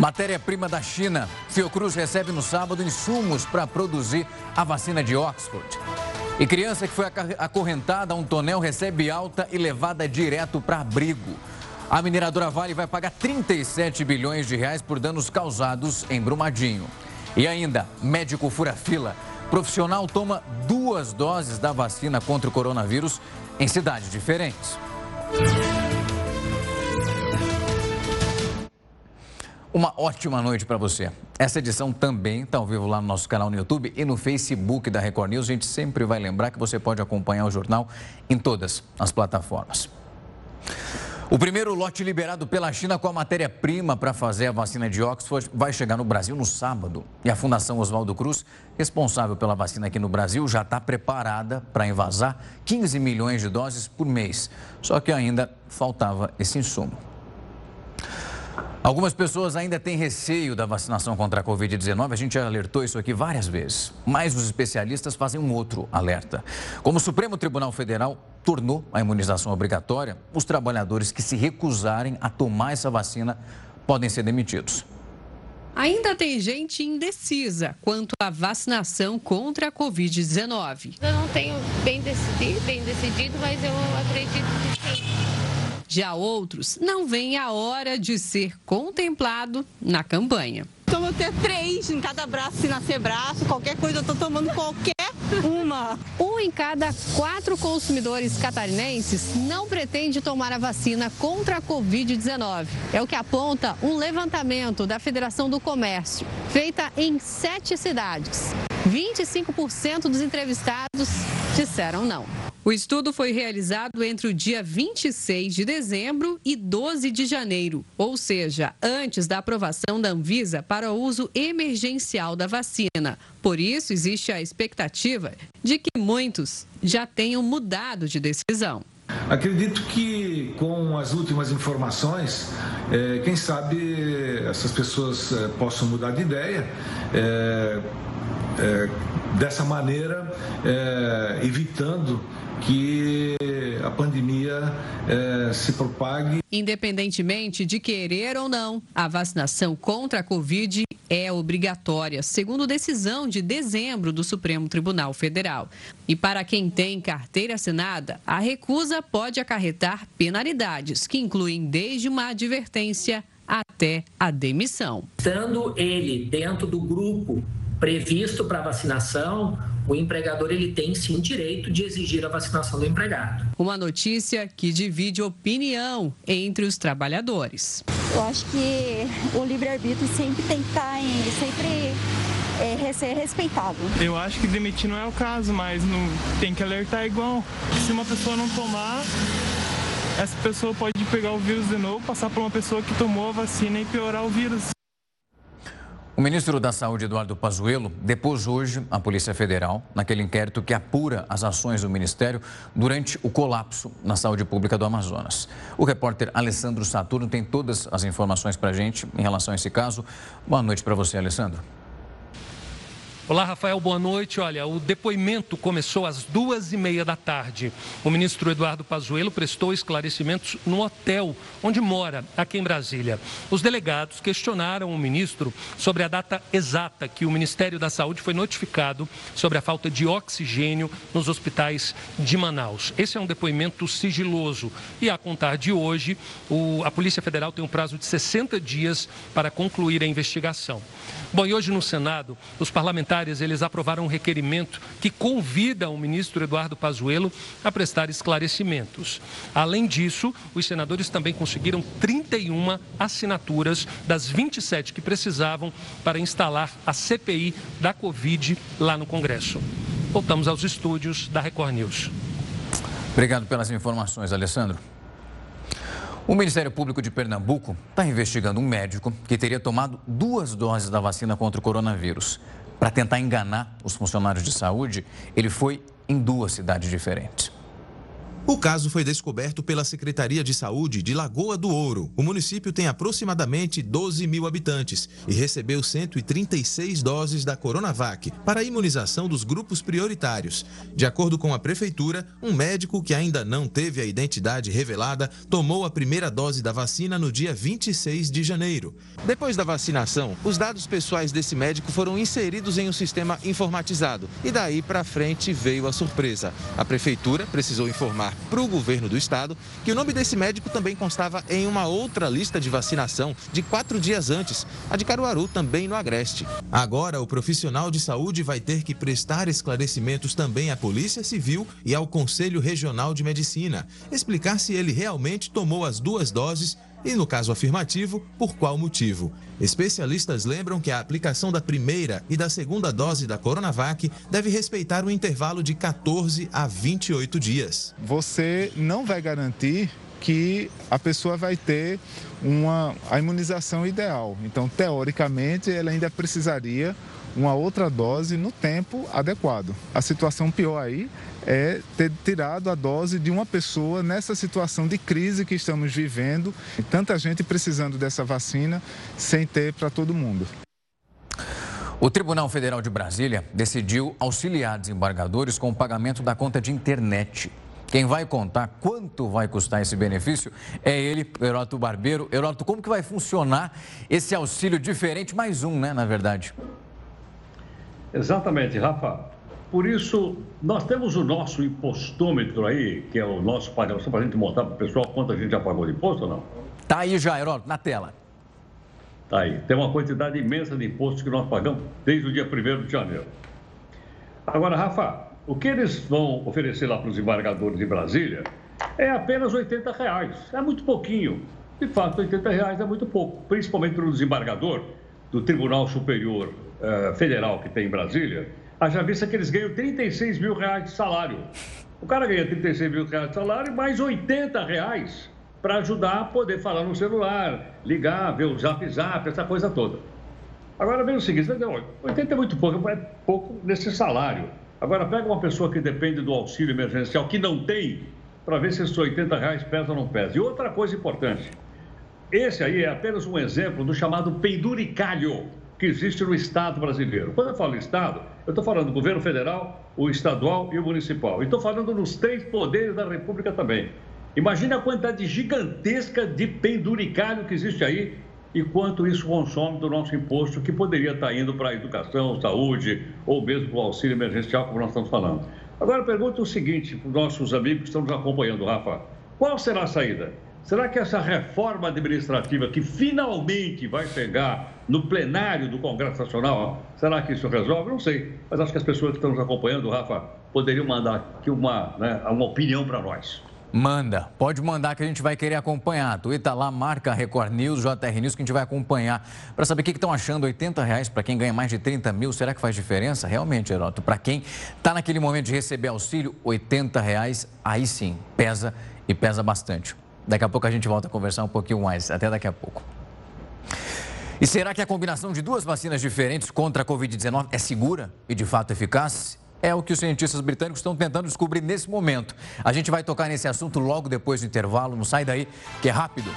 Matéria-prima da China. Fiocruz recebe no sábado insumos para produzir a vacina de Oxford. E criança que foi acorrentada a um tonel recebe alta e levada direto para abrigo. A mineradora Vale vai pagar 37 bilhões de reais por danos causados em Brumadinho. E ainda, médico fura fila. Profissional toma duas doses da vacina contra o coronavírus em cidades diferentes. Uma ótima noite para você. Essa edição também está ao vivo lá no nosso canal no YouTube e no Facebook da Record News. A gente sempre vai lembrar que você pode acompanhar o jornal em todas as plataformas. O primeiro lote liberado pela China com a matéria-prima para fazer a vacina de Oxford vai chegar no Brasil no sábado. E a Fundação Oswaldo Cruz, responsável pela vacina aqui no Brasil, já está preparada para invasar 15 milhões de doses por mês. Só que ainda faltava esse insumo. Algumas pessoas ainda têm receio da vacinação contra a Covid-19. A gente já alertou isso aqui várias vezes. Mas os especialistas fazem um outro alerta. Como o Supremo Tribunal Federal tornou a imunização obrigatória, os trabalhadores que se recusarem a tomar essa vacina podem ser demitidos. Ainda tem gente indecisa quanto à vacinação contra a Covid-19. Eu não tenho bem decidido, bem decidido, mas eu acredito que sim. Já outros não veem a hora de ser contemplado na campanha. Tomo ter três em cada braço, se nascer braço, qualquer coisa, eu tô tomando qualquer uma. Um em cada quatro consumidores catarinenses não pretende tomar a vacina contra a Covid-19. É o que aponta um levantamento da Federação do Comércio, feita em sete cidades. 25% dos entrevistados disseram não. O estudo foi realizado entre o dia 26 de dezembro e 12 de janeiro, ou seja, antes da aprovação da Anvisa para o uso emergencial da vacina. Por isso, existe a expectativa de que muitos já tenham mudado de decisão. Acredito que com as últimas informações, é, quem sabe essas pessoas é, possam mudar de ideia. É, dessa maneira, evitando que a pandemia é, se propague. Independentemente de querer ou não, a vacinação contra a Covid é obrigatória, segundo decisão de dezembro do Supremo Tribunal Federal. E para quem tem carteira assinada, a recusa pode acarretar penalidades, que incluem desde uma advertência até a demissão. Estando ele dentro do grupo previsto para vacinação, o empregador ele tem sim o direito de exigir a vacinação do empregado. Uma notícia que divide opinião entre os trabalhadores. Eu acho que o livre-arbítrio sempre tem que estar tá em, sempre é, ser respeitado. Eu acho que demitir não é o caso, mas não, tem que alertar igual. Se uma pessoa não tomar, essa pessoa pode pegar o vírus de novo, passar por uma pessoa que tomou a vacina e piorar o vírus. O ministro da Saúde, Eduardo Pazuello, depôs hoje a Polícia Federal naquele inquérito que apura as ações do Ministério durante o colapso na saúde pública do Amazonas. O repórter Alessandro Saturno tem todas as informações para a gente em relação a esse caso. Boa noite para você, Alessandro. Olá, Rafael, boa noite. Olha, o depoimento começou às duas e meia da tarde. O ministro Eduardo Pazuello prestou esclarecimentos no hotel onde mora, aqui em Brasília. Os delegados questionaram o ministro sobre a data exata que o Ministério da Saúde foi notificado sobre a falta de oxigênio nos hospitais de Manaus. Esse é um depoimento sigiloso e, a contar de hoje, o, a Polícia Federal tem um prazo de 60 dias para concluir a investigação. Bom, e hoje no Senado, os parlamentares eles aprovaram um requerimento que convida o ministro Eduardo Pazuello a prestar esclarecimentos. Além disso, os senadores também conseguiram 31 assinaturas das 27 que precisavam para instalar a CPI da Covid lá no Congresso. Voltamos aos estúdios da Record News. Obrigado pelas informações, Alessandro. O Ministério Público de Pernambuco está investigando um médico que teria tomado duas doses da vacina contra o coronavírus. Para tentar enganar os funcionários de saúde, ele foi em duas cidades diferentes. O caso foi descoberto pela Secretaria de Saúde de Lagoa do Ouro. O município tem aproximadamente 12 mil habitantes e recebeu 136 doses da Coronavac para a imunização dos grupos prioritários. De acordo com a prefeitura, um médico que ainda não teve a identidade revelada tomou a primeira dose da vacina no dia 26 de janeiro. Depois da vacinação, os dados pessoais desse médico foram inseridos em um sistema informatizado e daí para frente veio a surpresa. A prefeitura precisou informar para o governo do estado que o nome desse médico também constava em uma outra lista de vacinação de quatro dias antes, a de Caruaru, também no Agreste. Agora, o profissional de saúde vai ter que prestar esclarecimentos também à Polícia Civil e ao Conselho Regional de Medicina, explicar se ele realmente tomou as duas doses e, no caso afirmativo, por qual motivo. Especialistas lembram que a aplicação da primeira e da segunda dose da Coronavac deve respeitar um intervalo de 14 a 28 dias. Você não vai garantir que a pessoa vai ter uma, a imunização ideal. Então, teoricamente, ela ainda precisaria uma outra dose no tempo adequado. A situação pior aí é ter tirado a dose de uma pessoa nessa situação de crise que estamos vivendo, tanta gente precisando dessa vacina sem ter para todo mundo. O Tribunal Federal de Brasília decidiu auxiliar desembargadores com o pagamento da conta de internet. Quem vai contar quanto vai custar esse benefício é ele, Heródoto Barbeiro. Heródoto, como que vai funcionar esse auxílio diferente? Mais um, né, na verdade. Exatamente, Rafa. Por isso, nós temos o nosso impostômetro aí, que é o nosso pagamento, só para a gente mostrar para o pessoal quanto a gente já pagou de imposto ou não? Tá aí já, Heródoto, na tela. Tá aí. Tem uma quantidade imensa de impostos que nós pagamos desde o dia 1 de janeiro. Agora, Rafa, o que eles vão oferecer lá para os embargadores de Brasília é apenas 80 reais. É muito pouquinho. De fato, 80 reais é muito pouco, principalmente para o desembargador do Tribunal Superior uh, Federal que tem em Brasília Haja vista que eles ganham 36 mil reais de salário. O cara ganha 36 mil reais de salário mais 80 reais para ajudar a poder falar no celular, ligar, ver o zap zap, essa coisa toda. Agora, vem o seguinte, 80 é muito pouco, é pouco nesse salário. Agora, pega uma pessoa que depende do auxílio emergencial, que não tem, para ver se esses 80 reais pesam ou não pesam. E outra coisa importante, esse aí é apenas um exemplo do chamado penduricalho que existe no Estado brasileiro. Quando eu falo Estado, eu estou falando do governo federal, o estadual e o municipal. E estou falando nos três poderes da República também. Imagine a quantidade gigantesca de penduricalho que existe aí e quanto isso consome do nosso imposto, que poderia estar indo para a educação, saúde ou mesmo para o auxílio emergencial, como nós estamos falando. Agora, pergunto o seguinte para os nossos amigos que estão nos acompanhando, Rafa: qual será a saída? Será que essa reforma administrativa que finalmente vai chegar no plenário do Congresso Nacional, será que isso resolve? Não sei. Mas acho que as pessoas que estão nos acompanhando, Rafa, poderiam mandar aqui uma, né, uma opinião para nós. Manda, pode mandar que a gente vai querer acompanhar. Twitter lá, marca Record News, JR News, que a gente vai acompanhar para saber o que estão achando. 80 reais para quem ganha mais de 30 mil, será que faz diferença? Realmente, Heroto, para quem está naquele momento de receber auxílio, 80 reais, aí sim, pesa e pesa bastante. Daqui a pouco a gente volta a conversar um pouquinho mais. Até daqui a pouco. E será que a combinação de duas vacinas diferentes contra a Covid-19 é segura e de fato eficaz? É o que os cientistas britânicos estão tentando descobrir nesse momento. A gente vai tocar nesse assunto logo depois do intervalo. Não sai daí, que é rápido.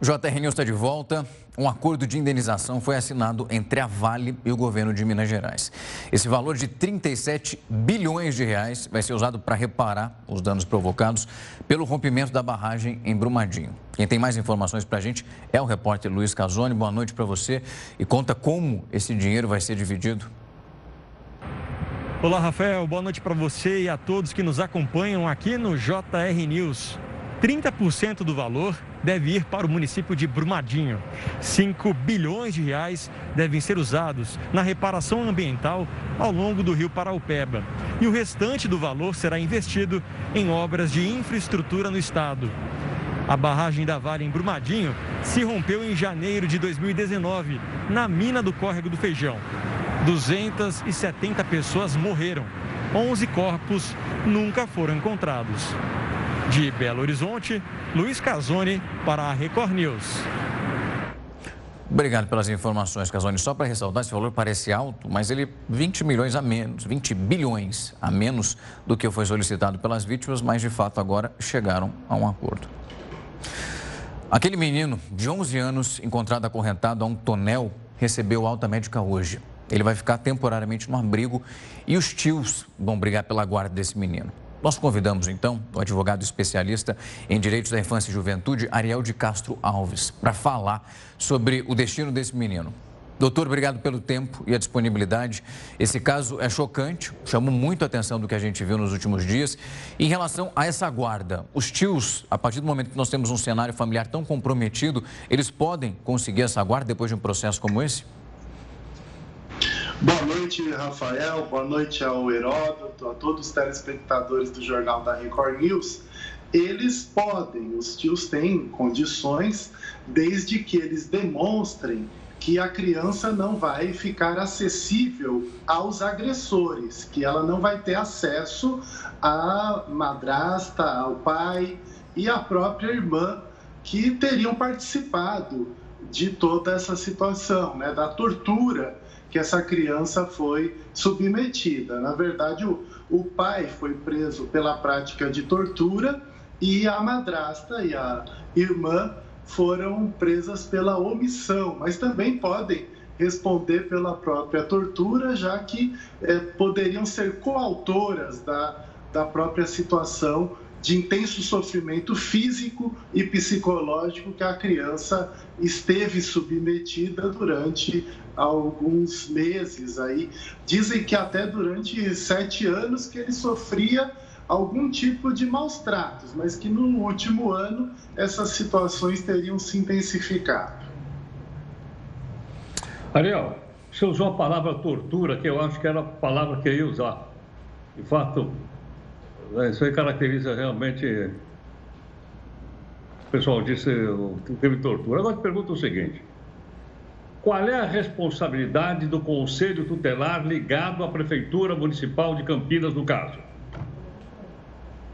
JR News está de volta. Um acordo de indenização foi assinado entre a Vale e o governo de Minas Gerais. Esse valor de 37 bilhões de reais vai ser usado para reparar os danos provocados pelo rompimento da barragem em Brumadinho. Quem tem mais informações para a gente é o repórter Luiz Casoni. Boa noite para você e conta como esse dinheiro vai ser dividido. Olá, Rafael. Boa noite para você e a todos que nos acompanham aqui no JR News. 30% do valor deve ir para o município de Brumadinho. 5 bilhões de reais devem ser usados na reparação ambiental ao longo do rio Paraupeba. E o restante do valor será investido em obras de infraestrutura no estado. A barragem da Vale em Brumadinho se rompeu em janeiro de 2019, na mina do Córrego do Feijão. 270 pessoas morreram. 11 corpos nunca foram encontrados. De Belo Horizonte, Luiz Casoni para a Record News. Obrigado pelas informações, Casoni. Só para ressaltar, esse valor parece alto, mas ele 20 milhões a menos, 20 bilhões a menos do que foi solicitado pelas vítimas, mas de fato agora chegaram a um acordo. Aquele menino de 11 anos encontrado acorrentado a um tonel recebeu alta médica hoje. Ele vai ficar temporariamente no abrigo e os tios vão brigar pela guarda desse menino. Nós convidamos então o advogado especialista em direitos da infância e juventude, Ariel de Castro Alves, para falar sobre o destino desse menino. Doutor, obrigado pelo tempo e a disponibilidade. Esse caso é chocante, chamou muito a atenção do que a gente viu nos últimos dias. Em relação a essa guarda, os tios, a partir do momento que nós temos um cenário familiar tão comprometido, eles podem conseguir essa guarda depois de um processo como esse? Boa noite, Rafael. Boa noite ao Heródoto, a todos os telespectadores do Jornal da Record News. Eles podem, os tios têm condições, desde que eles demonstrem que a criança não vai ficar acessível aos agressores, que ela não vai ter acesso à madrasta, ao pai e à própria irmã que teriam participado de toda essa situação, né, da tortura que essa criança foi submetida. Na verdade, o, o pai foi preso pela prática de tortura e a madrasta e a irmã foram presas pela omissão, mas também podem responder pela própria tortura, já que é, poderiam ser coautoras da, da própria situação de intenso sofrimento físico e psicológico que a criança esteve submetida durante alguns meses aí. Dizem que até durante sete anos que ele sofria algum tipo de maus tratos, mas que no último ano essas situações teriam se intensificado. Ariel, você usou a palavra tortura, que eu acho que era a palavra que eu ia usar. De fato, isso aí caracteriza realmente. O pessoal disse crime de tortura. Agora te pergunto o seguinte: qual é a responsabilidade do Conselho Tutelar ligado à Prefeitura Municipal de Campinas no caso?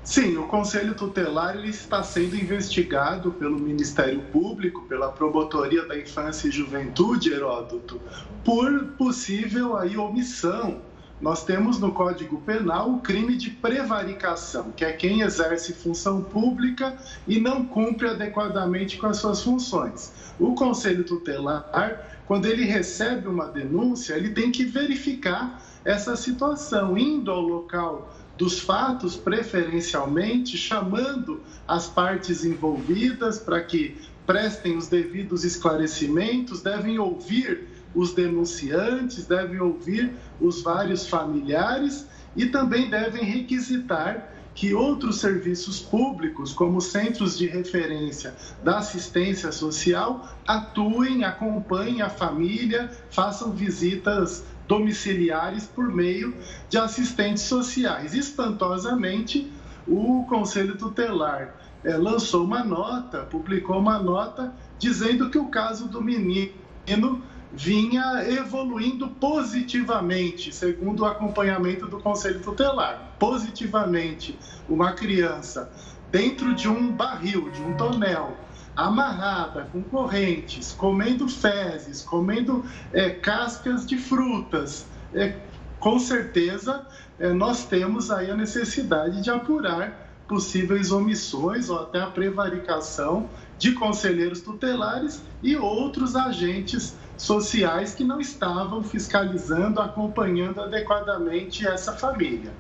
Sim, o Conselho Tutelar ele está sendo investigado pelo Ministério Público, pela Promotoria da Infância e Juventude, Heródoto, por possível aí omissão. Nós temos no Código Penal o crime de prevaricação, que é quem exerce função pública e não cumpre adequadamente com as suas funções. O Conselho Tutelar, quando ele recebe uma denúncia, ele tem que verificar essa situação, indo ao local dos fatos, preferencialmente, chamando as partes envolvidas para que prestem os devidos esclarecimentos, devem ouvir os denunciantes, devem ouvir os vários familiares e também devem requisitar que outros serviços públicos, como centros de referência da assistência social, atuem, acompanhem a família, façam visitas domiciliares por meio de assistentes sociais. Espantosamente, o Conselho Tutelar é, lançou uma nota, publicou uma nota dizendo que o caso do menino vinha evoluindo positivamente, segundo o acompanhamento do Conselho Tutelar. Positivamente, uma criança dentro de um barril, de um tonel, amarrada com correntes, comendo fezes, comendo é, cascas de frutas, é, com certeza é, nós temos aí a necessidade de apurar possíveis omissões ou até a prevaricação de conselheiros tutelares e outros agentes sociais que não estavam fiscalizando, acompanhando adequadamente essa família.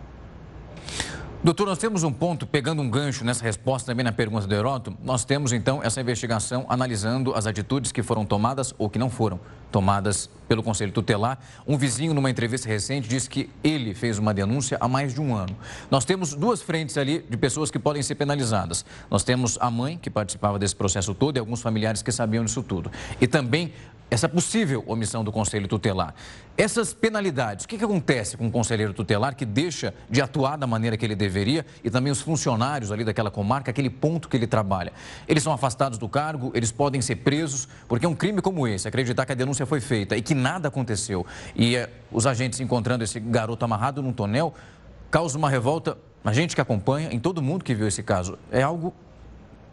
Doutor, nós temos um ponto, pegando um gancho nessa resposta também na pergunta do Heródoto, nós temos então essa investigação analisando as atitudes que foram tomadas ou que não foram tomadas pelo Conselho Tutelar. Um vizinho, numa entrevista recente, disse que ele fez uma denúncia há mais de um ano. Nós temos duas frentes ali de pessoas que podem ser penalizadas. Nós temos a mãe, que participava desse processo todo, e alguns familiares que sabiam disso tudo. E também essa possível omissão do Conselho Tutelar. Essas penalidades, o que, que acontece com o conselheiro tutelar que deixa de atuar da maneira que ele deveria e também os funcionários ali daquela comarca, aquele ponto que ele trabalha? Eles são afastados do cargo, eles podem ser presos, porque é um crime como esse, acreditar que a denúncia foi feita e que nada aconteceu e é, os agentes encontrando esse garoto amarrado num tonel, causa uma revolta na gente que acompanha, em todo mundo que viu esse caso. É algo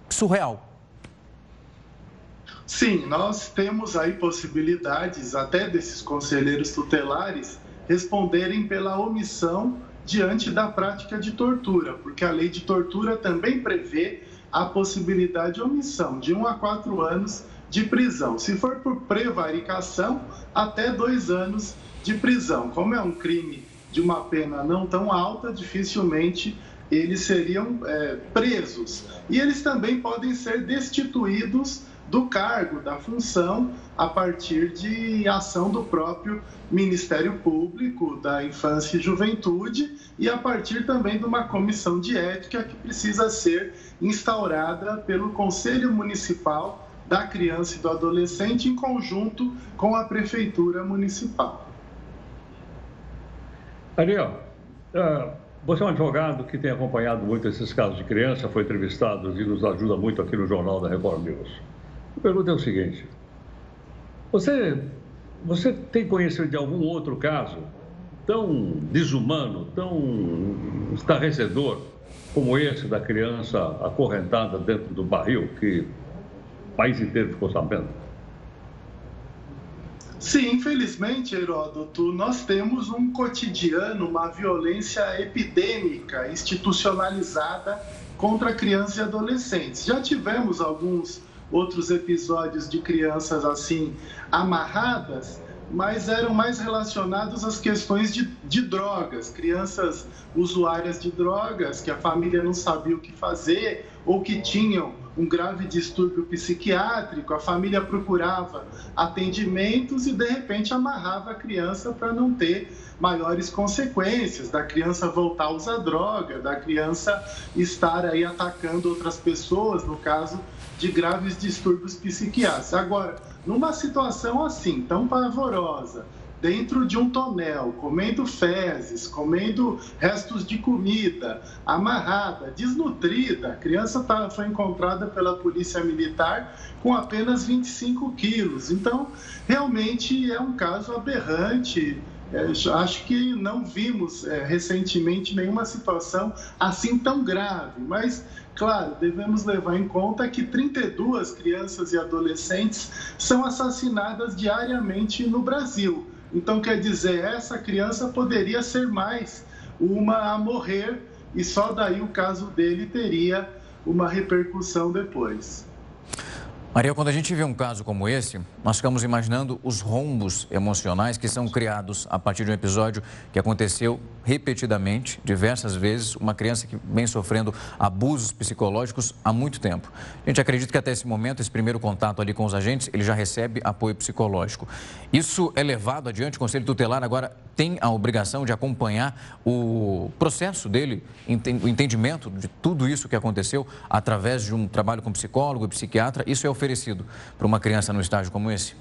surreal. Sim, nós temos aí possibilidades até desses conselheiros tutelares responderem pela omissão diante da prática de tortura, porque a lei de tortura também prevê a possibilidade de omissão de um a quatro anos de prisão. Se for por prevaricação, até dois anos de prisão. Como é um crime de uma pena não tão alta, dificilmente eles seriam é, presos. E eles também podem ser destituídos do cargo, da função, a partir de ação do próprio Ministério Público da Infância e Juventude e a partir também de uma comissão de ética que precisa ser instaurada pelo Conselho Municipal da Criança e do Adolescente em conjunto com a Prefeitura Municipal. Ariel, uh, você é um advogado que tem acompanhado muito esses casos de criança, foi entrevistado e nos ajuda muito aqui no Jornal da Record News. A pergunta é o seguinte: você, você tem conhecimento de algum outro caso tão desumano, tão estarrecedor como esse da criança acorrentada dentro do barril que o país inteiro ficou sabendo? Sim, infelizmente, Heródoto, nós temos um cotidiano, uma violência epidêmica, institucionalizada contra crianças e adolescentes. Já tivemos alguns outros episódios de crianças assim amarradas, mas eram mais relacionados às questões de, de drogas, crianças usuárias de drogas que a família não sabia o que fazer ou que tinham um grave distúrbio psiquiátrico, a família procurava atendimentos e de repente amarrava a criança para não ter maiores consequências, da criança voltar a usar droga, da criança estar aí atacando outras pessoas, no caso de graves distúrbios psiquiátricos. Agora, numa situação assim, tão pavorosa, dentro de um tonel, comendo fezes, comendo restos de comida, amarrada, desnutrida. A criança tá, foi encontrada pela polícia militar com apenas 25 quilos. Então, realmente é um caso aberrante. É, acho que não vimos é, recentemente nenhuma situação assim tão grave, mas Claro, devemos levar em conta que 32 crianças e adolescentes são assassinadas diariamente no Brasil. Então, quer dizer, essa criança poderia ser mais uma a morrer e só daí o caso dele teria uma repercussão depois. Maria, quando a gente vê um caso como esse, nós ficamos imaginando os rombos emocionais que são criados a partir de um episódio que aconteceu repetidamente, diversas vezes, uma criança que vem sofrendo abusos psicológicos há muito tempo. A gente acredita que até esse momento, esse primeiro contato ali com os agentes, ele já recebe apoio psicológico. Isso é levado adiante, o Conselho Tutelar agora tem a obrigação de acompanhar o processo dele, o entendimento de tudo isso que aconteceu através de um trabalho com psicólogo e psiquiatra. Isso é oferecido para uma criança num estágio como esse?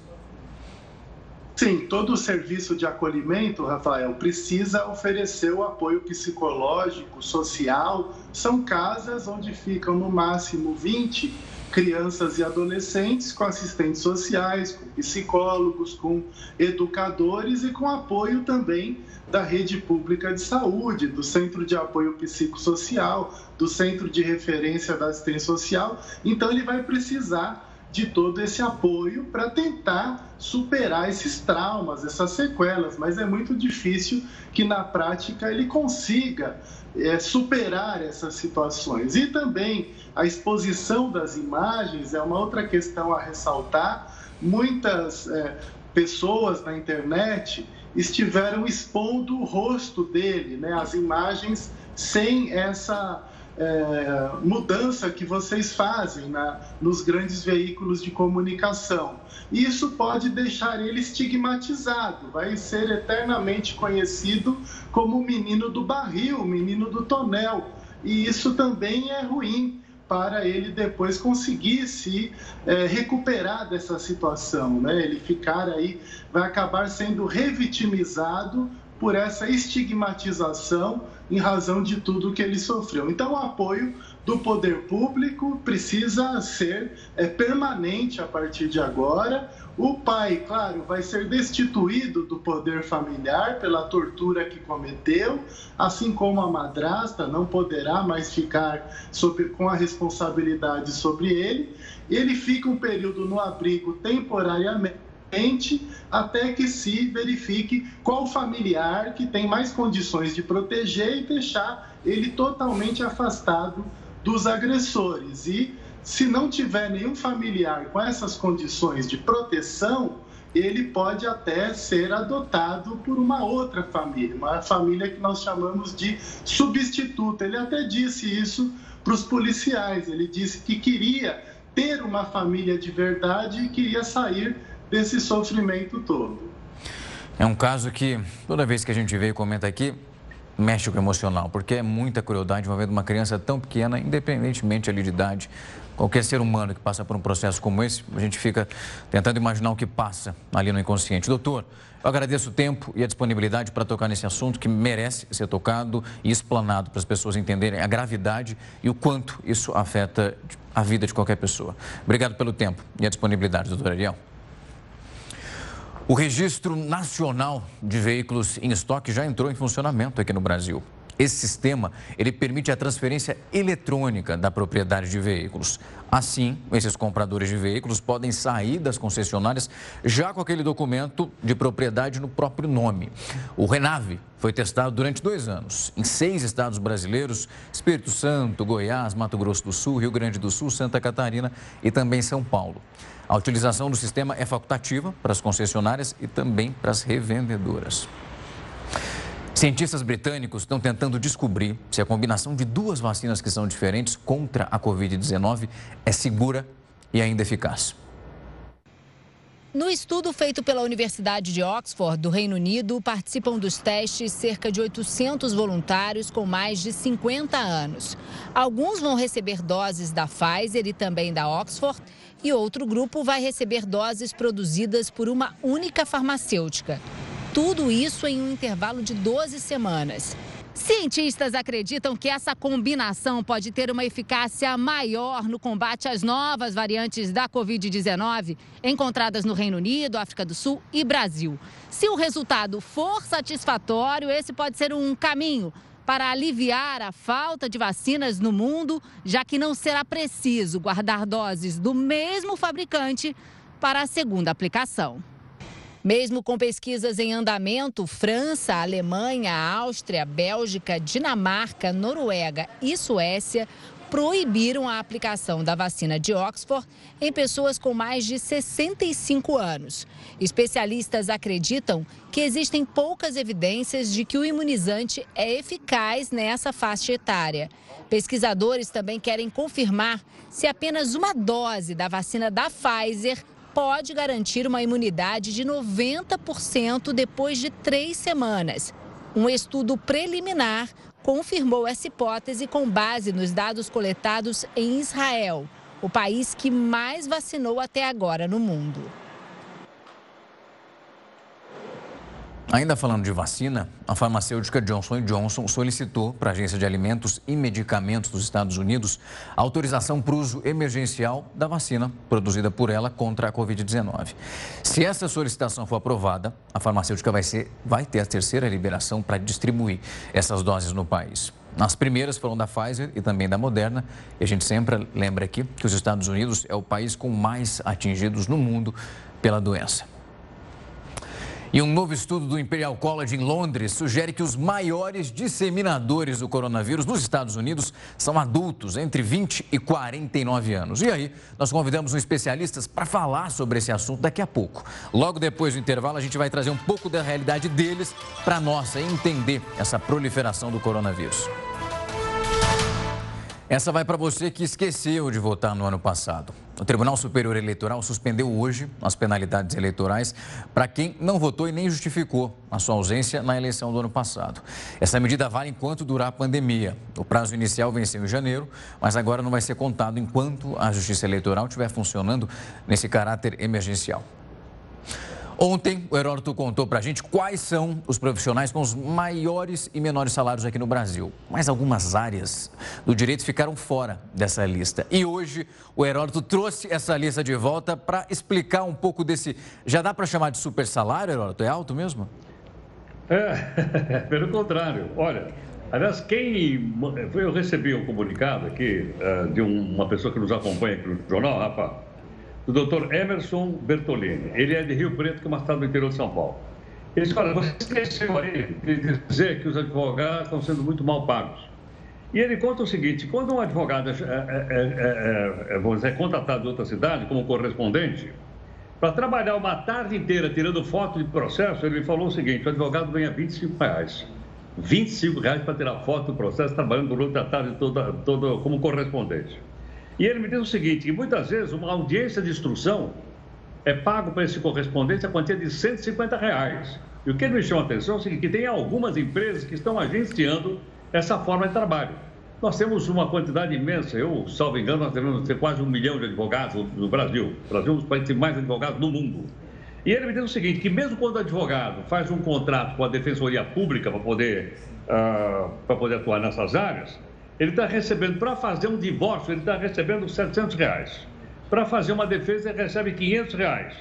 Sim, todo o serviço de acolhimento, Rafael, precisa oferecer o apoio psicológico, social. São casas onde ficam no máximo 20 crianças e adolescentes com assistentes sociais, com psicólogos, com educadores e com apoio também da rede pública de saúde, do Centro de Apoio Psicossocial, do Centro de Referência da Assistência Social. Então, ele vai precisar de todo esse apoio para tentar superar esses traumas, essas sequelas, mas é muito difícil que na prática ele consiga é, superar essas situações. E também a exposição das imagens é uma outra questão a ressaltar. Muitas é, pessoas na internet estiveram expondo o rosto dele, né, as imagens sem essa é, mudança que vocês fazem na, nos grandes veículos de comunicação. Isso pode deixar ele estigmatizado, vai ser eternamente conhecido como o menino do barril, o menino do tonel. E isso também é ruim para ele depois conseguir se é, recuperar dessa situação, né? Ele ficar aí vai acabar sendo revitimizado por essa estigmatização em razão de tudo que ele sofreu. Então, o apoio do poder público precisa ser é, permanente a partir de agora. O pai, claro, vai ser destituído do poder familiar pela tortura que cometeu, assim como a madrasta não poderá mais ficar sobre, com a responsabilidade sobre ele. Ele fica um período no abrigo temporariamente até que se verifique qual familiar que tem mais condições de proteger e deixar ele totalmente afastado dos agressores. E se não tiver nenhum familiar com essas condições de proteção, ele pode até ser adotado por uma outra família, uma família que nós chamamos de substituta. Ele até disse isso para os policiais. Ele disse que queria ter uma família de verdade e queria sair desse sofrimento todo. É um caso que toda vez que a gente vê e comenta aqui, mexe com o emocional, porque é muita crueldade envolvendo uma criança tão pequena, independentemente ali de idade. Qualquer ser humano que passa por um processo como esse, a gente fica tentando imaginar o que passa ali no inconsciente. Doutor, eu agradeço o tempo e a disponibilidade para tocar nesse assunto que merece ser tocado e explanado para as pessoas entenderem a gravidade e o quanto isso afeta a vida de qualquer pessoa. Obrigado pelo tempo e a disponibilidade, doutor Ariel. O Registro Nacional de Veículos em Estoque já entrou em funcionamento aqui no Brasil. Esse sistema, ele permite a transferência eletrônica da propriedade de veículos. Assim, esses compradores de veículos podem sair das concessionárias já com aquele documento de propriedade no próprio nome. O Renave foi testado durante dois anos em seis estados brasileiros: Espírito Santo, Goiás, Mato Grosso do Sul, Rio Grande do Sul, Santa Catarina e também São Paulo. A utilização do sistema é facultativa para as concessionárias e também para as revendedoras. Cientistas britânicos estão tentando descobrir se a combinação de duas vacinas que são diferentes contra a Covid-19 é segura e ainda eficaz. No estudo feito pela Universidade de Oxford, do Reino Unido, participam dos testes cerca de 800 voluntários com mais de 50 anos. Alguns vão receber doses da Pfizer e também da Oxford e outro grupo vai receber doses produzidas por uma única farmacêutica. Tudo isso em um intervalo de 12 semanas. Cientistas acreditam que essa combinação pode ter uma eficácia maior no combate às novas variantes da Covid-19 encontradas no Reino Unido, África do Sul e Brasil. Se o resultado for satisfatório, esse pode ser um caminho para aliviar a falta de vacinas no mundo, já que não será preciso guardar doses do mesmo fabricante para a segunda aplicação. Mesmo com pesquisas em andamento, França, Alemanha, Áustria, Bélgica, Dinamarca, Noruega e Suécia proibiram a aplicação da vacina de Oxford em pessoas com mais de 65 anos. Especialistas acreditam que existem poucas evidências de que o imunizante é eficaz nessa faixa etária. Pesquisadores também querem confirmar se apenas uma dose da vacina da Pfizer pode garantir uma imunidade de 90% depois de três semanas. Um estudo preliminar confirmou essa hipótese com base nos dados coletados em Israel, o país que mais vacinou até agora no mundo. Ainda falando de vacina, a farmacêutica Johnson Johnson solicitou para a Agência de Alimentos e Medicamentos dos Estados Unidos autorização para uso emergencial da vacina produzida por ela contra a Covid-19. Se essa solicitação for aprovada, a farmacêutica vai, ser, vai ter a terceira liberação para distribuir essas doses no país. As primeiras foram da Pfizer e também da Moderna. E a gente sempre lembra aqui que os Estados Unidos é o país com mais atingidos no mundo pela doença. E um novo estudo do Imperial College em Londres sugere que os maiores disseminadores do coronavírus nos Estados Unidos são adultos entre 20 e 49 anos. E aí, nós convidamos um especialista para falar sobre esse assunto daqui a pouco. Logo depois do intervalo, a gente vai trazer um pouco da realidade deles para nossa entender essa proliferação do coronavírus. Essa vai para você que esqueceu de votar no ano passado. O Tribunal Superior Eleitoral suspendeu hoje as penalidades eleitorais para quem não votou e nem justificou a sua ausência na eleição do ano passado. Essa medida vale enquanto durar a pandemia. O prazo inicial venceu em janeiro, mas agora não vai ser contado enquanto a Justiça Eleitoral estiver funcionando nesse caráter emergencial. Ontem, o Heródoto contou para a gente quais são os profissionais com os maiores e menores salários aqui no Brasil. Mas algumas áreas do direito ficaram fora dessa lista. E hoje, o Heródoto trouxe essa lista de volta para explicar um pouco desse. Já dá para chamar de super salário, Heródoto? É alto mesmo? É, pelo contrário. Olha, aliás, quem. Eu recebi um comunicado aqui uh, de uma pessoa que nos acompanha aqui no jornal, Rafa do Dr. Emerson Bertolini. Ele é de Rio Preto, que é uma cidade do interior de São Paulo. Ele disse, olha, você esqueceu aí de dizer que os advogados estão sendo muito mal pagos. E ele conta o seguinte, quando um advogado é, é, é, é, é contratado de outra cidade como correspondente, para trabalhar uma tarde inteira tirando foto de processo, ele falou o seguinte, o advogado ganha 25 reais. 25 reais para tirar foto do processo, trabalhando durante a tarde toda, toda como correspondente. E ele me diz o seguinte, que muitas vezes uma audiência de instrução é pago para esse correspondente a quantia de 150 reais. E o que me chama a atenção é que tem algumas empresas que estão agenciando essa forma de trabalho. Nós temos uma quantidade imensa, eu, salvo engano, nós devemos ter quase um milhão de advogados no Brasil. O Brasil é um dos países mais advogados do mundo. E ele me diz o seguinte, que mesmo quando o advogado faz um contrato com a Defensoria Pública para poder, uh, para poder atuar nessas áreas, ele está recebendo, para fazer um divórcio, ele está recebendo 700 reais. Para fazer uma defesa, ele recebe 500 reais.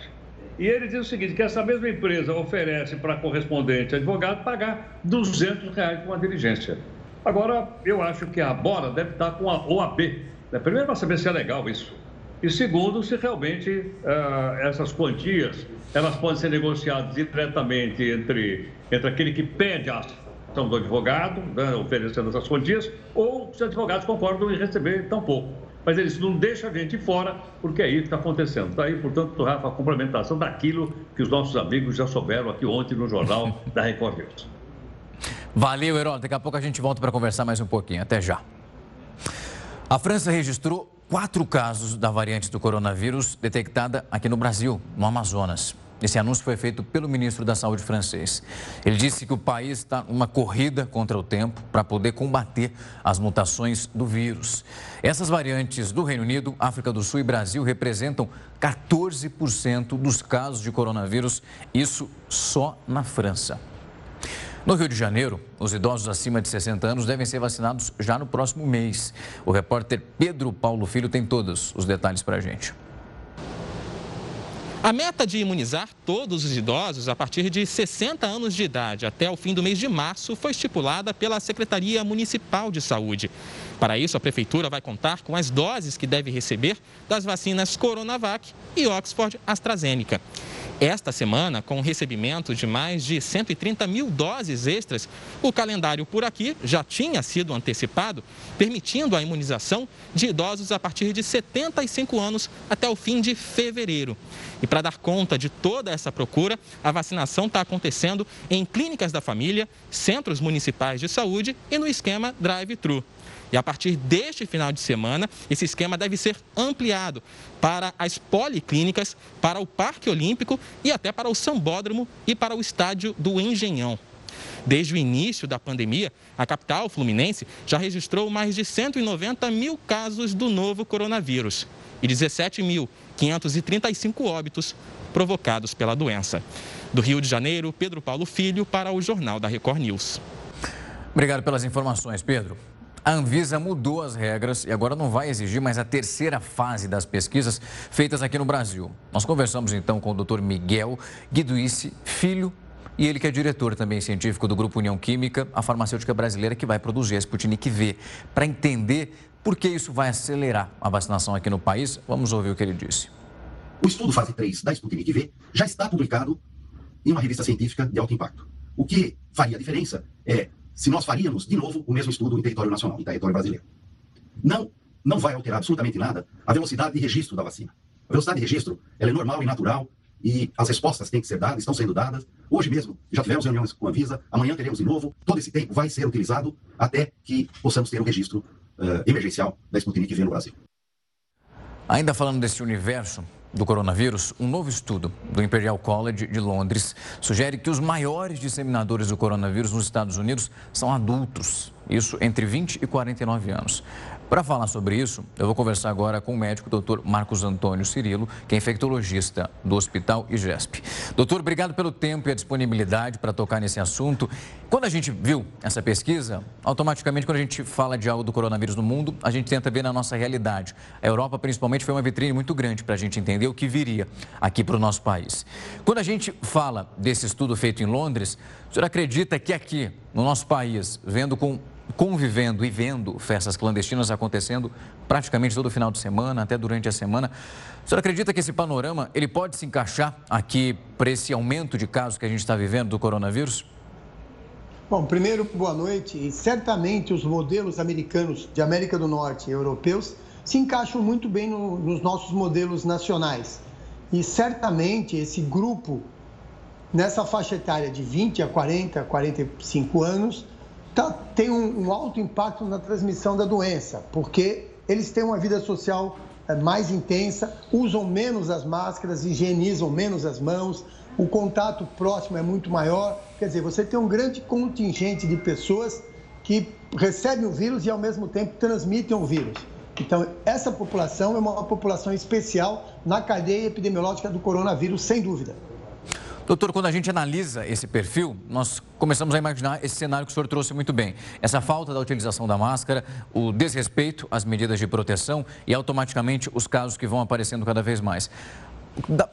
E ele diz o seguinte, que essa mesma empresa oferece para correspondente advogado pagar 200 reais com a diligência. Agora, eu acho que a Bora deve estar com a OAB. Né? Primeiro, para saber se é legal isso. E segundo, se realmente uh, essas quantias elas podem ser negociadas diretamente entre, entre aquele que pede a do advogado, né, oferecendo essas quantias, ou os advogados concordam em receber tão pouco. Mas eles não deixam a gente fora, porque é isso que está acontecendo. Está aí, portanto, Rafa, a complementação daquilo que os nossos amigos já souberam aqui ontem no jornal da Record News. Valeu, Herói. Daqui a pouco a gente volta para conversar mais um pouquinho. Até já. A França registrou quatro casos da variante do coronavírus detectada aqui no Brasil, no Amazonas. Esse anúncio foi feito pelo ministro da Saúde francês. Ele disse que o país está numa corrida contra o tempo para poder combater as mutações do vírus. Essas variantes do Reino Unido, África do Sul e Brasil representam 14% dos casos de coronavírus, isso só na França. No Rio de Janeiro, os idosos acima de 60 anos devem ser vacinados já no próximo mês. O repórter Pedro Paulo Filho tem todos os detalhes para a gente. A meta de imunizar todos os idosos a partir de 60 anos de idade até o fim do mês de março foi estipulada pela Secretaria Municipal de Saúde. Para isso, a Prefeitura vai contar com as doses que deve receber das vacinas Coronavac e Oxford AstraZeneca. Esta semana, com o recebimento de mais de 130 mil doses extras, o calendário por aqui já tinha sido antecipado, permitindo a imunização de idosos a partir de 75 anos até o fim de fevereiro. E para dar conta de toda essa procura, a vacinação está acontecendo em clínicas da família, centros municipais de saúde e no esquema drive-thru. E a partir deste final de semana, esse esquema deve ser ampliado para as policlínicas, para o Parque Olímpico e até para o Sambódromo e para o estádio do Engenhão. Desde o início da pandemia, a capital fluminense já registrou mais de 190 mil casos do novo coronavírus e 17.535 óbitos provocados pela doença. Do Rio de Janeiro, Pedro Paulo Filho para o Jornal da Record News. Obrigado pelas informações, Pedro. A Anvisa mudou as regras e agora não vai exigir mais a terceira fase das pesquisas feitas aqui no Brasil. Nós conversamos então com o Dr. Miguel Guiduíce Filho, e ele que é diretor também científico do Grupo União Química, a farmacêutica brasileira que vai produzir a Sputnik V. Para entender por que isso vai acelerar a vacinação aqui no país, vamos ouvir o que ele disse. O estudo fase 3 da Sputnik V já está publicado em uma revista científica de alto impacto. O que faria diferença é se nós faríamos, de novo, o mesmo estudo em território nacional, em território brasileiro. Não, não vai alterar absolutamente nada a velocidade de registro da vacina. A velocidade de registro ela é normal e natural e as respostas têm que ser dadas, estão sendo dadas. Hoje mesmo já tivemos reuniões com a Visa, amanhã teremos de novo. Todo esse tempo vai ser utilizado até que possamos ter um registro uh, emergencial da Sputnik V no Brasil. Ainda falando desse universo, do coronavírus, um novo estudo do Imperial College de Londres sugere que os maiores disseminadores do coronavírus nos Estados Unidos são adultos, isso entre 20 e 49 anos. Para falar sobre isso, eu vou conversar agora com o médico doutor Marcos Antônio Cirilo, que é infectologista do Hospital IGESP. Doutor, obrigado pelo tempo e a disponibilidade para tocar nesse assunto. Quando a gente viu essa pesquisa, automaticamente, quando a gente fala de algo do coronavírus no mundo, a gente tenta ver na nossa realidade. A Europa, principalmente, foi uma vitrine muito grande para a gente entender o que viria aqui para o nosso país. Quando a gente fala desse estudo feito em Londres, o senhor acredita que aqui, no nosso país, vendo com convivendo e vendo festas clandestinas acontecendo praticamente todo final de semana, até durante a semana. O senhor acredita que esse panorama ele pode se encaixar aqui para esse aumento de casos que a gente está vivendo do coronavírus? Bom, primeiro, boa noite. E certamente os modelos americanos de América do Norte e europeus se encaixam muito bem no, nos nossos modelos nacionais. E certamente esse grupo, nessa faixa etária de 20 a 40, 45 anos, tá, tem um, um, alto impacto na transmissão da doença, porque eles têm uma vida social é, mais intensa, usam menos as máscaras, higienizam menos as mãos, o contato próximo é muito maior. Quer dizer, você tem um grande contingente de pessoas que recebem o vírus e, ao mesmo tempo, transmitem o vírus. Então, essa população é uma população especial na cadeia epidemiológica do coronavírus, sem dúvida. Doutor, quando a gente analisa esse perfil, nós começamos a imaginar esse cenário que o senhor trouxe muito bem. Essa falta da utilização da máscara, o desrespeito às medidas de proteção e automaticamente os casos que vão aparecendo cada vez mais.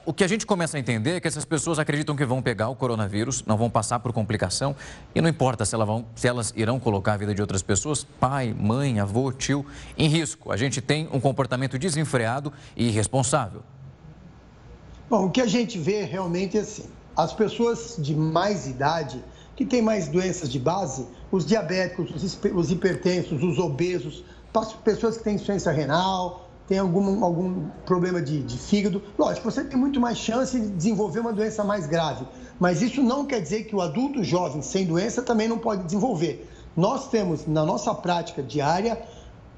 O que a gente começa a entender é que essas pessoas acreditam que vão pegar o coronavírus, não vão passar por complicação e não importa se elas, vão, se elas irão colocar a vida de outras pessoas, pai, mãe, avô, tio, em risco. A gente tem um comportamento desenfreado e irresponsável. Bom, o que a gente vê realmente é assim: as pessoas de mais idade, que têm mais doenças de base, os diabéticos, os hipertensos, os obesos, pessoas que têm insuficiência renal, têm algum, algum problema de, de fígado. Lógico, você tem muito mais chance de desenvolver uma doença mais grave, mas isso não quer dizer que o adulto jovem sem doença também não pode desenvolver. Nós temos, na nossa prática diária,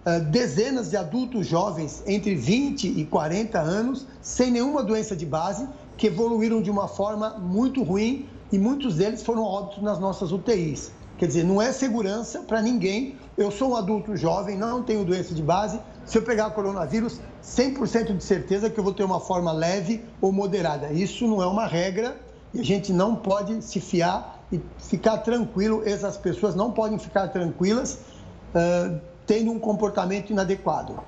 ah, dezenas de adultos jovens entre 20 e 40 anos sem nenhuma doença de base que evoluíram de uma forma muito ruim e muitos deles foram óbitos nas nossas UTIs. Quer dizer, não é segurança para ninguém. Eu sou um adulto jovem, não tenho doença de base. Se eu pegar coronavírus, 100% de certeza que eu vou ter uma forma leve ou moderada. Isso não é uma regra e a gente não pode se fiar e ficar tranquilo. Essas pessoas não podem ficar tranquilas uh, tendo um comportamento inadequado.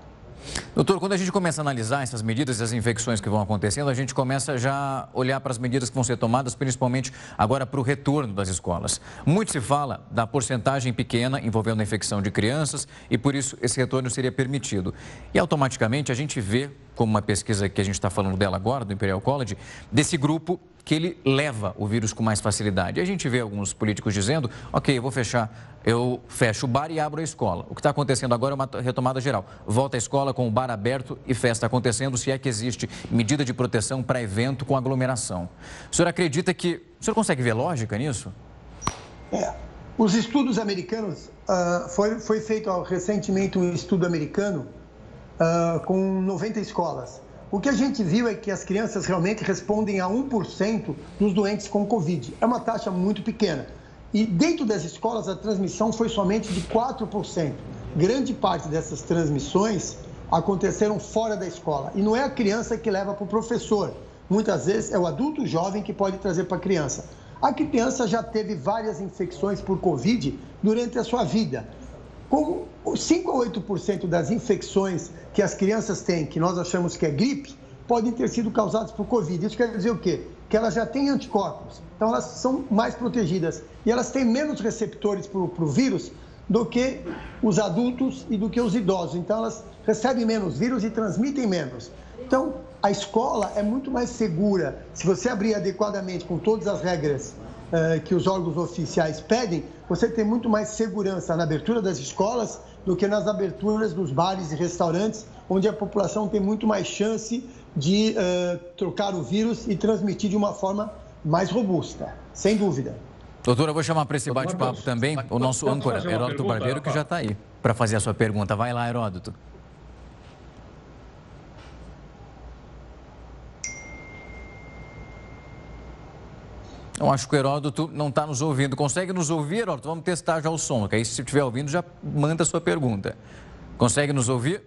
Doutor, quando a gente começa a analisar essas medidas e as infecções que vão acontecendo, a gente começa já a olhar para as medidas que vão ser tomadas, principalmente agora para o retorno das escolas. Muito se fala da porcentagem pequena envolvendo a infecção de crianças e por isso esse retorno seria permitido. E automaticamente a gente vê, como uma pesquisa que a gente está falando dela agora, do Imperial College, desse grupo que ele leva o vírus com mais facilidade. A gente vê alguns políticos dizendo, ok, eu vou fechar, eu fecho o bar e abro a escola. O que está acontecendo agora é uma retomada geral. Volta à escola com o bar aberto e festa acontecendo, se é que existe medida de proteção para evento com aglomeração. O senhor acredita que... O senhor consegue ver lógica nisso? É. Os estudos americanos, uh, foi, foi feito recentemente um estudo americano uh, com 90 escolas. O que a gente viu é que as crianças realmente respondem a 1% dos doentes com Covid. É uma taxa muito pequena. E dentro das escolas, a transmissão foi somente de 4%. Grande parte dessas transmissões aconteceram fora da escola. E não é a criança que leva para o professor. Muitas vezes é o adulto jovem que pode trazer para a criança. A criança já teve várias infecções por Covid durante a sua vida. Como 5 a 8% das infecções que as crianças têm, que nós achamos que é gripe, podem ter sido causadas por Covid. Isso quer dizer o quê? Que elas já têm anticorpos, então elas são mais protegidas e elas têm menos receptores para o vírus do que os adultos e do que os idosos. Então elas recebem menos vírus e transmitem menos. Então a escola é muito mais segura se você abrir adequadamente com todas as regras uh, que os órgãos oficiais pedem você tem muito mais segurança na abertura das escolas do que nas aberturas dos bares e restaurantes, onde a população tem muito mais chance de uh, trocar o vírus e transmitir de uma forma mais robusta, sem dúvida. Doutora, eu vou chamar para esse bate-papo também o nosso âncora, Heródoto Barbeiro, que já está aí para fazer a sua pergunta. Vai lá, Heródoto. Eu acho que o Heródoto não está nos ouvindo. Consegue nos ouvir, Heródoto? Vamos testar já o som, que aí se estiver ouvindo já manda a sua pergunta. Consegue nos ouvir?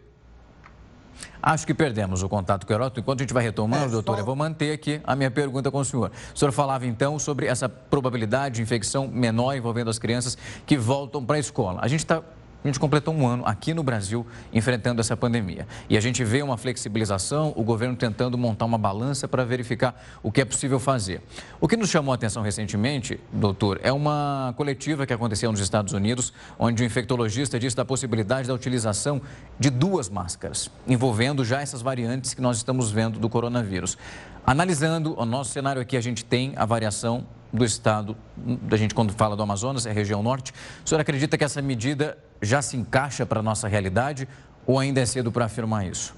Acho que perdemos o contato com o Heródoto. Enquanto a gente vai retomando, é, doutor, eu vou manter aqui a minha pergunta com o senhor. O senhor falava então sobre essa probabilidade de infecção menor envolvendo as crianças que voltam para a escola. A gente está a gente completou um ano aqui no Brasil enfrentando essa pandemia. E a gente vê uma flexibilização, o governo tentando montar uma balança para verificar o que é possível fazer. O que nos chamou a atenção recentemente, doutor, é uma coletiva que aconteceu nos Estados Unidos, onde o infectologista disse da possibilidade da utilização de duas máscaras, envolvendo já essas variantes que nós estamos vendo do coronavírus. Analisando o nosso cenário aqui, a gente tem a variação do estado, da gente quando fala do Amazonas, é a região norte. O senhor acredita que essa medida já se encaixa para a nossa realidade ou ainda é cedo para afirmar isso?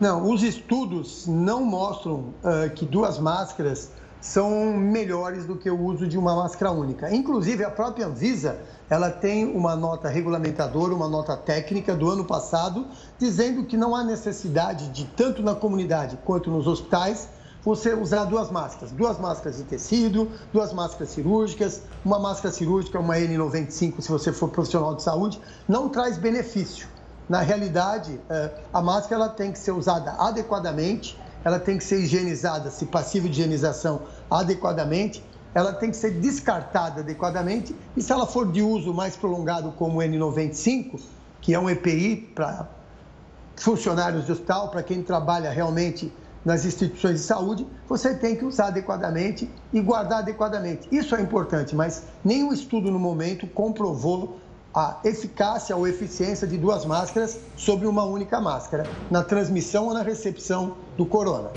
Não, os estudos não mostram uh, que duas máscaras são melhores do que o uso de uma máscara única. Inclusive, a própria Anvisa, ela tem uma nota regulamentadora, uma nota técnica do ano passado, dizendo que não há necessidade de, tanto na comunidade quanto nos hospitais, você usar duas máscaras, duas máscaras de tecido, duas máscaras cirúrgicas, uma máscara cirúrgica, uma N95, se você for profissional de saúde, não traz benefício. Na realidade, eh, a máscara tem que ser usada adequadamente, ela tem que ser higienizada, se passiva de higienização, adequadamente, ela tem que ser descartada adequadamente. E se ela for de uso mais prolongado como o N95, que é um EPI para funcionários de hospital, para quem trabalha realmente nas instituições de saúde, você tem que usar adequadamente e guardar adequadamente. Isso é importante, mas nenhum estudo no momento comprovou a eficácia ou eficiência de duas máscaras sobre uma única máscara, na transmissão ou na recepção do corona.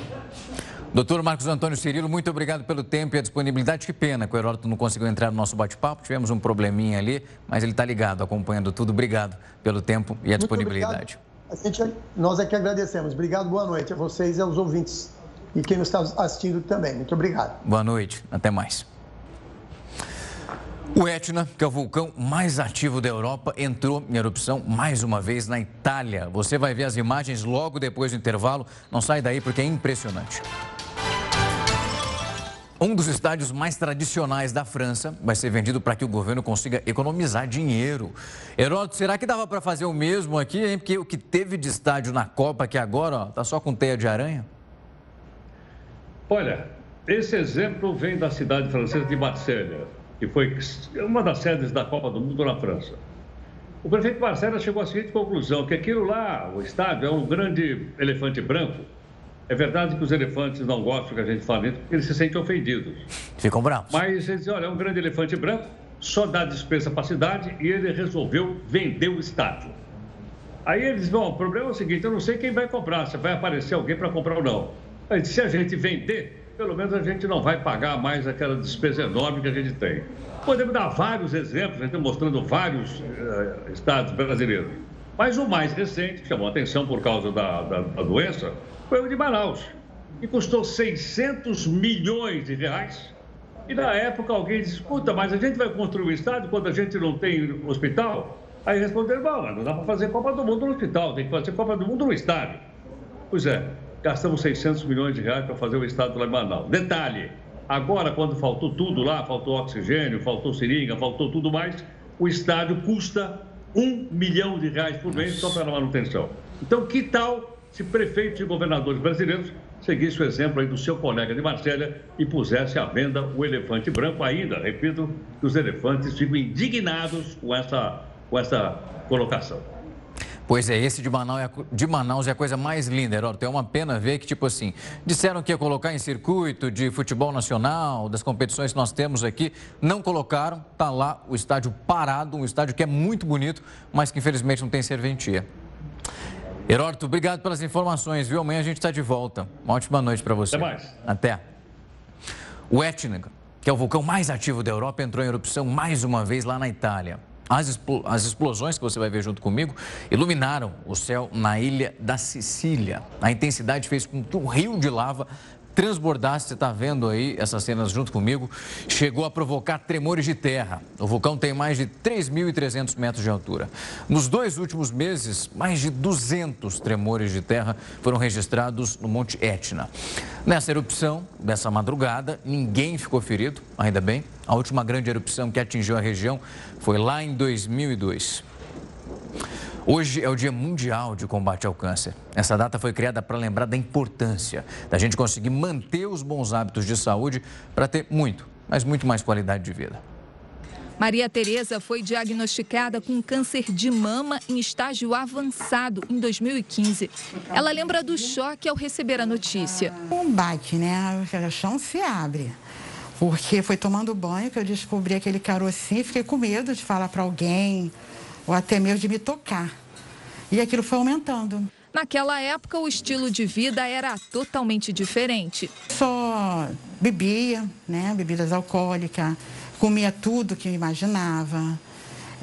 Doutor Marcos Antônio Cirilo, muito obrigado pelo tempo e a disponibilidade. Que pena que o Heródoto não conseguiu entrar no nosso bate-papo. Tivemos um probleminha ali, mas ele está ligado, acompanhando tudo. Obrigado pelo tempo e a disponibilidade. A gente, nós é que agradecemos. Obrigado, boa noite a vocês e aos ouvintes e quem nos está assistindo também. Muito obrigado. Boa noite, até mais. O Etna, que é o vulcão mais ativo da Europa, entrou em erupção mais uma vez na Itália. Você vai ver as imagens logo depois do intervalo. Não sai daí porque é impressionante. Um dos estádios mais tradicionais da França vai ser vendido para que o governo consiga economizar dinheiro. Heródoto, será que dava para fazer o mesmo aqui, hein? Porque o que teve de estádio na Copa, que agora está só com teia de aranha? Olha, esse exemplo vem da cidade francesa de Marselha, que foi uma das sedes da Copa do Mundo na França. O prefeito Marcelo chegou à seguinte conclusão, que aquilo lá, o estádio, é um grande elefante branco, é verdade que os elefantes não gostam que a gente fale isso, porque eles se sentem ofendidos. Ficam bravos. Mas eles dizem, olha, é um grande elefante branco, só dá despesa para a cidade e ele resolveu vender o estádio. Aí eles bom, o problema é o seguinte, eu não sei quem vai comprar, se vai aparecer alguém para comprar ou não. Aí, se a gente vender, pelo menos a gente não vai pagar mais aquela despesa enorme que a gente tem. Podemos dar vários exemplos, a gente mostrando vários uh, estados brasileiros. Mas o mais recente, que chamou a atenção por causa da, da, da doença, foi o de Manaus, que custou 600 milhões de reais. E na época alguém disse, escuta, mas a gente vai construir um estádio quando a gente não tem hospital? Aí responderam, não, não dá para fazer Copa do Mundo no hospital, tem que fazer Copa do Mundo no estádio. Pois é, gastamos 600 milhões de reais para fazer o estádio lá em Manaus. Detalhe, agora quando faltou tudo lá, faltou oxigênio, faltou seringa, faltou tudo mais, o estádio custa um milhão de reais por mês só para a manutenção. Então, que tal se prefeitos e governadores brasileiros seguissem o exemplo aí do seu colega de Marsella e pusesse à venda o elefante branco ainda. Repito, que os elefantes ficam indignados com essa, com essa colocação. Pois é, esse de Manaus, é, de Manaus é a coisa mais linda, Heródoto. É uma pena ver que, tipo assim, disseram que ia colocar em circuito de futebol nacional, das competições que nós temos aqui, não colocaram. Está lá o estádio parado, um estádio que é muito bonito, mas que infelizmente não tem serventia. Heródoto, obrigado pelas informações, viu? Amanhã a gente está de volta. Uma ótima noite para você. Até mais. Até. O Etna, que é o vulcão mais ativo da Europa, entrou em erupção mais uma vez lá na Itália. As, as explosões que você vai ver junto comigo iluminaram o céu na ilha da Sicília. A intensidade fez com que um rio de lava transbordasse, você está vendo aí essas cenas junto comigo, chegou a provocar tremores de terra. O vulcão tem mais de 3.300 metros de altura. Nos dois últimos meses, mais de 200 tremores de terra foram registrados no Monte Etna. Nessa erupção, dessa madrugada, ninguém ficou ferido, ainda bem. A última grande erupção que atingiu a região foi lá em 2002. Hoje é o Dia Mundial de Combate ao Câncer. Essa data foi criada para lembrar da importância da gente conseguir manter os bons hábitos de saúde para ter muito, mas muito mais qualidade de vida. Maria Tereza foi diagnosticada com câncer de mama em estágio avançado em 2015. Ela lembra do choque ao receber a notícia. Um bate, né? O chão se abre. Porque foi tomando banho que eu descobri aquele carocinho e fiquei com medo de falar para alguém ou até mesmo de me tocar. E aquilo foi aumentando. Naquela época, o estilo de vida era totalmente diferente. Só bebia, né? Bebidas alcoólicas, comia tudo que imaginava.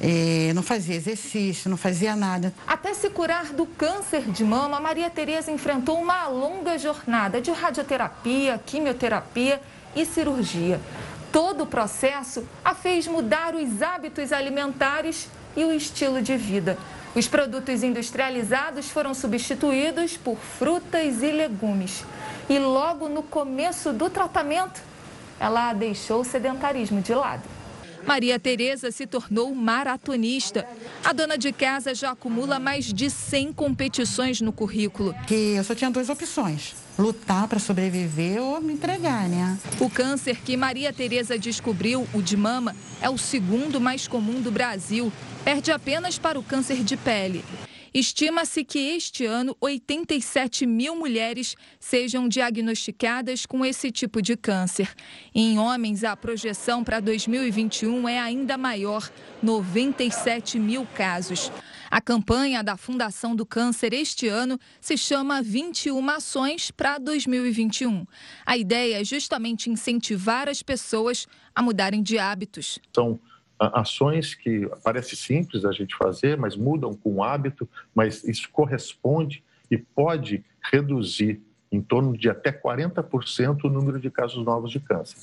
É, não fazia exercício, não fazia nada. Até se curar do câncer de mama, Maria Tereza enfrentou uma longa jornada de radioterapia, quimioterapia e cirurgia. Todo o processo a fez mudar os hábitos alimentares e o estilo de vida. Os produtos industrializados foram substituídos por frutas e legumes. E logo no começo do tratamento, ela deixou o sedentarismo de lado. Maria Tereza se tornou maratonista. A dona de casa já acumula mais de 100 competições no currículo. Que eu só tinha duas opções: lutar para sobreviver ou me entregar, né? O câncer que Maria Tereza descobriu, o de mama, é o segundo mais comum do Brasil. Perde apenas para o câncer de pele. Estima-se que este ano 87 mil mulheres sejam diagnosticadas com esse tipo de câncer. Em homens, a projeção para 2021 é ainda maior, 97 mil casos. A campanha da Fundação do Câncer este ano se chama 21 Ações para 2021. A ideia é justamente incentivar as pessoas a mudarem de hábitos. São ações que parece simples a gente fazer, mas mudam com o hábito, mas isso corresponde e pode reduzir em torno de até 40% o número de casos novos de câncer.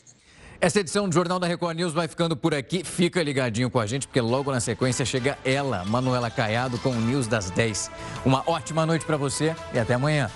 Essa edição do Jornal da Record News vai ficando por aqui. Fica ligadinho com a gente, porque logo na sequência chega ela, Manuela Caiado, com o News das 10. Uma ótima noite para você e até amanhã.